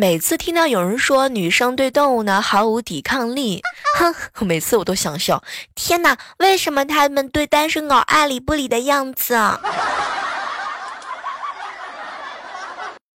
每次听到有人说女生对动物呢毫无抵抗力，哼，每次我都想笑。天哪，为什么他们对单身狗爱理不理的样子？